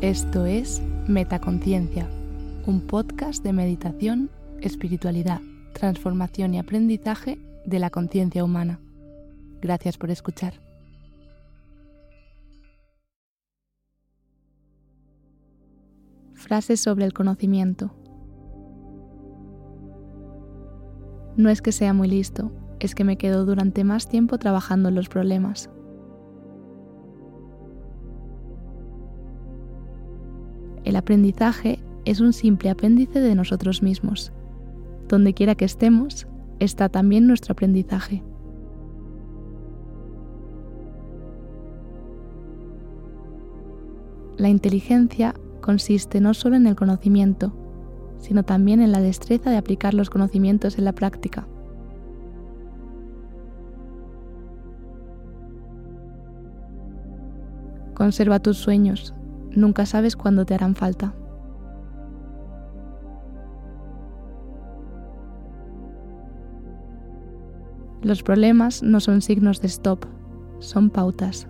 Esto es Metaconciencia, un podcast de meditación, espiritualidad, transformación y aprendizaje de la conciencia humana. Gracias por escuchar. Frases sobre el conocimiento. No es que sea muy listo, es que me quedo durante más tiempo trabajando en los problemas. El aprendizaje es un simple apéndice de nosotros mismos. Donde quiera que estemos, está también nuestro aprendizaje. La inteligencia consiste no solo en el conocimiento, sino también en la destreza de aplicar los conocimientos en la práctica. Conserva tus sueños, nunca sabes cuándo te harán falta. Los problemas no son signos de stop, son pautas.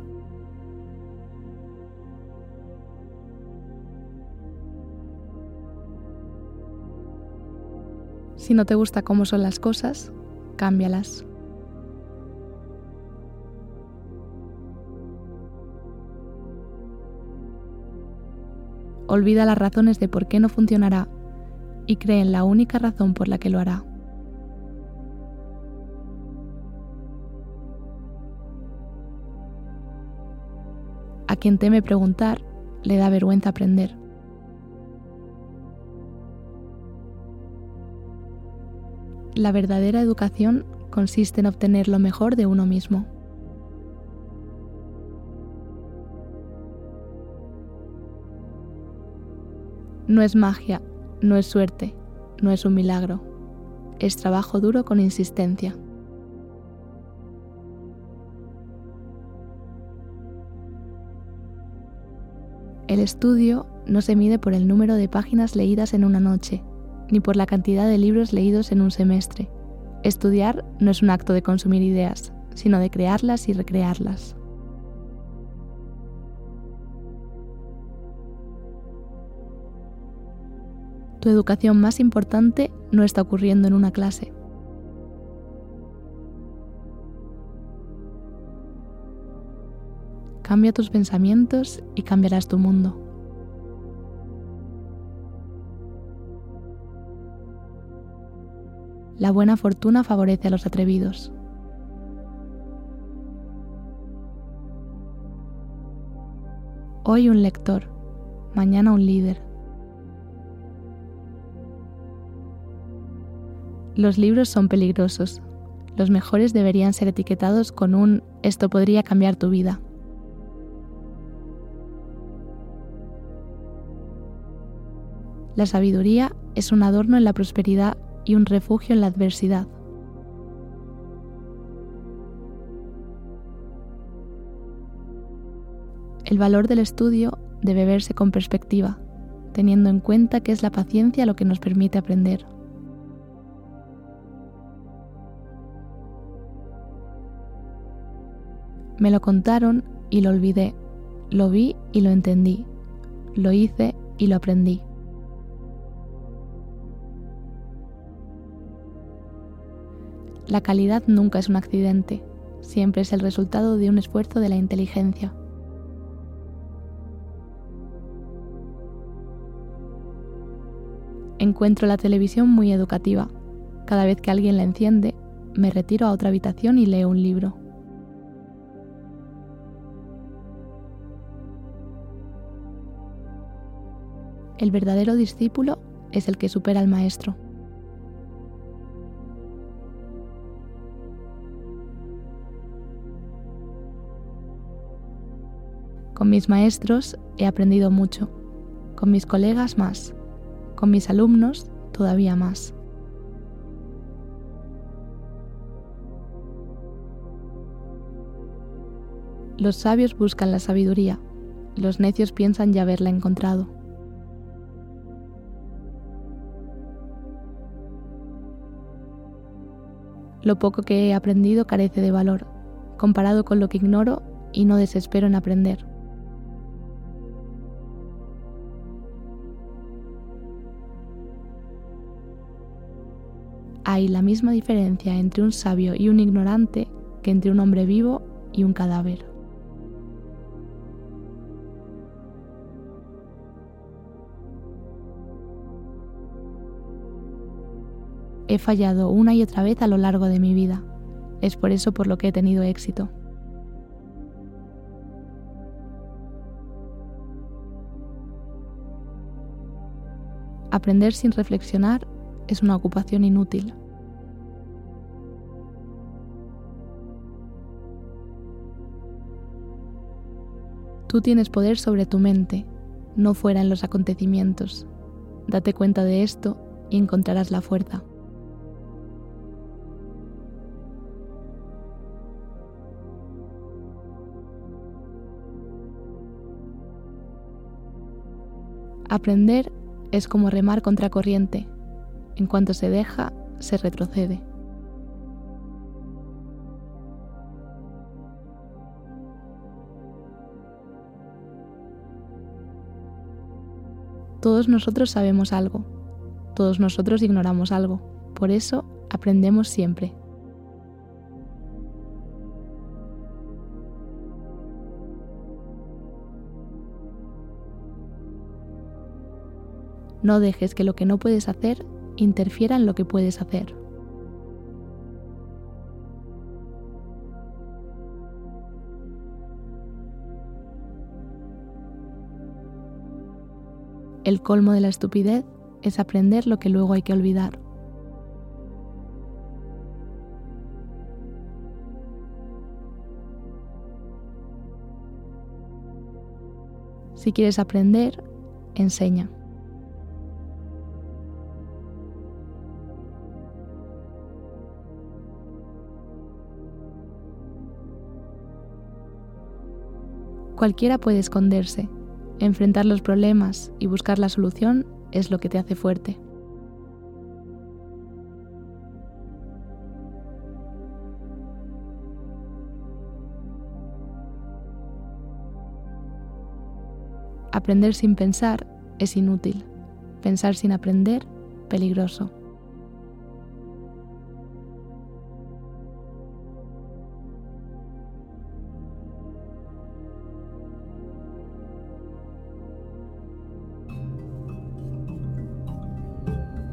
Si no te gusta cómo son las cosas, cámbialas. Olvida las razones de por qué no funcionará y cree en la única razón por la que lo hará. A quien teme preguntar, le da vergüenza aprender. La verdadera educación consiste en obtener lo mejor de uno mismo. No es magia, no es suerte, no es un milagro. Es trabajo duro con insistencia. El estudio no se mide por el número de páginas leídas en una noche, ni por la cantidad de libros leídos en un semestre. Estudiar no es un acto de consumir ideas, sino de crearlas y recrearlas. Tu educación más importante no está ocurriendo en una clase. Cambia tus pensamientos y cambiarás tu mundo. La buena fortuna favorece a los atrevidos. Hoy un lector, mañana un líder. Los libros son peligrosos. Los mejores deberían ser etiquetados con un esto podría cambiar tu vida. La sabiduría es un adorno en la prosperidad y un refugio en la adversidad. El valor del estudio debe verse con perspectiva, teniendo en cuenta que es la paciencia lo que nos permite aprender. Me lo contaron y lo olvidé, lo vi y lo entendí, lo hice y lo aprendí. La calidad nunca es un accidente, siempre es el resultado de un esfuerzo de la inteligencia. Encuentro la televisión muy educativa. Cada vez que alguien la enciende, me retiro a otra habitación y leo un libro. El verdadero discípulo es el que supera al maestro. Con mis maestros he aprendido mucho, con mis colegas más, con mis alumnos todavía más. Los sabios buscan la sabiduría, los necios piensan ya haberla encontrado. Lo poco que he aprendido carece de valor, comparado con lo que ignoro y no desespero en aprender. Hay la misma diferencia entre un sabio y un ignorante que entre un hombre vivo y un cadáver. He fallado una y otra vez a lo largo de mi vida. Es por eso por lo que he tenido éxito. Aprender sin reflexionar es una ocupación inútil. Tú tienes poder sobre tu mente, no fuera en los acontecimientos. Date cuenta de esto y encontrarás la fuerza. Aprender es como remar contra corriente. En cuanto se deja, se retrocede. Todos nosotros sabemos algo, todos nosotros ignoramos algo, por eso aprendemos siempre. No dejes que lo que no puedes hacer interfiera en lo que puedes hacer. El colmo de la estupidez es aprender lo que luego hay que olvidar. Si quieres aprender, enseña. Cualquiera puede esconderse. Enfrentar los problemas y buscar la solución es lo que te hace fuerte. Aprender sin pensar es inútil. Pensar sin aprender, peligroso.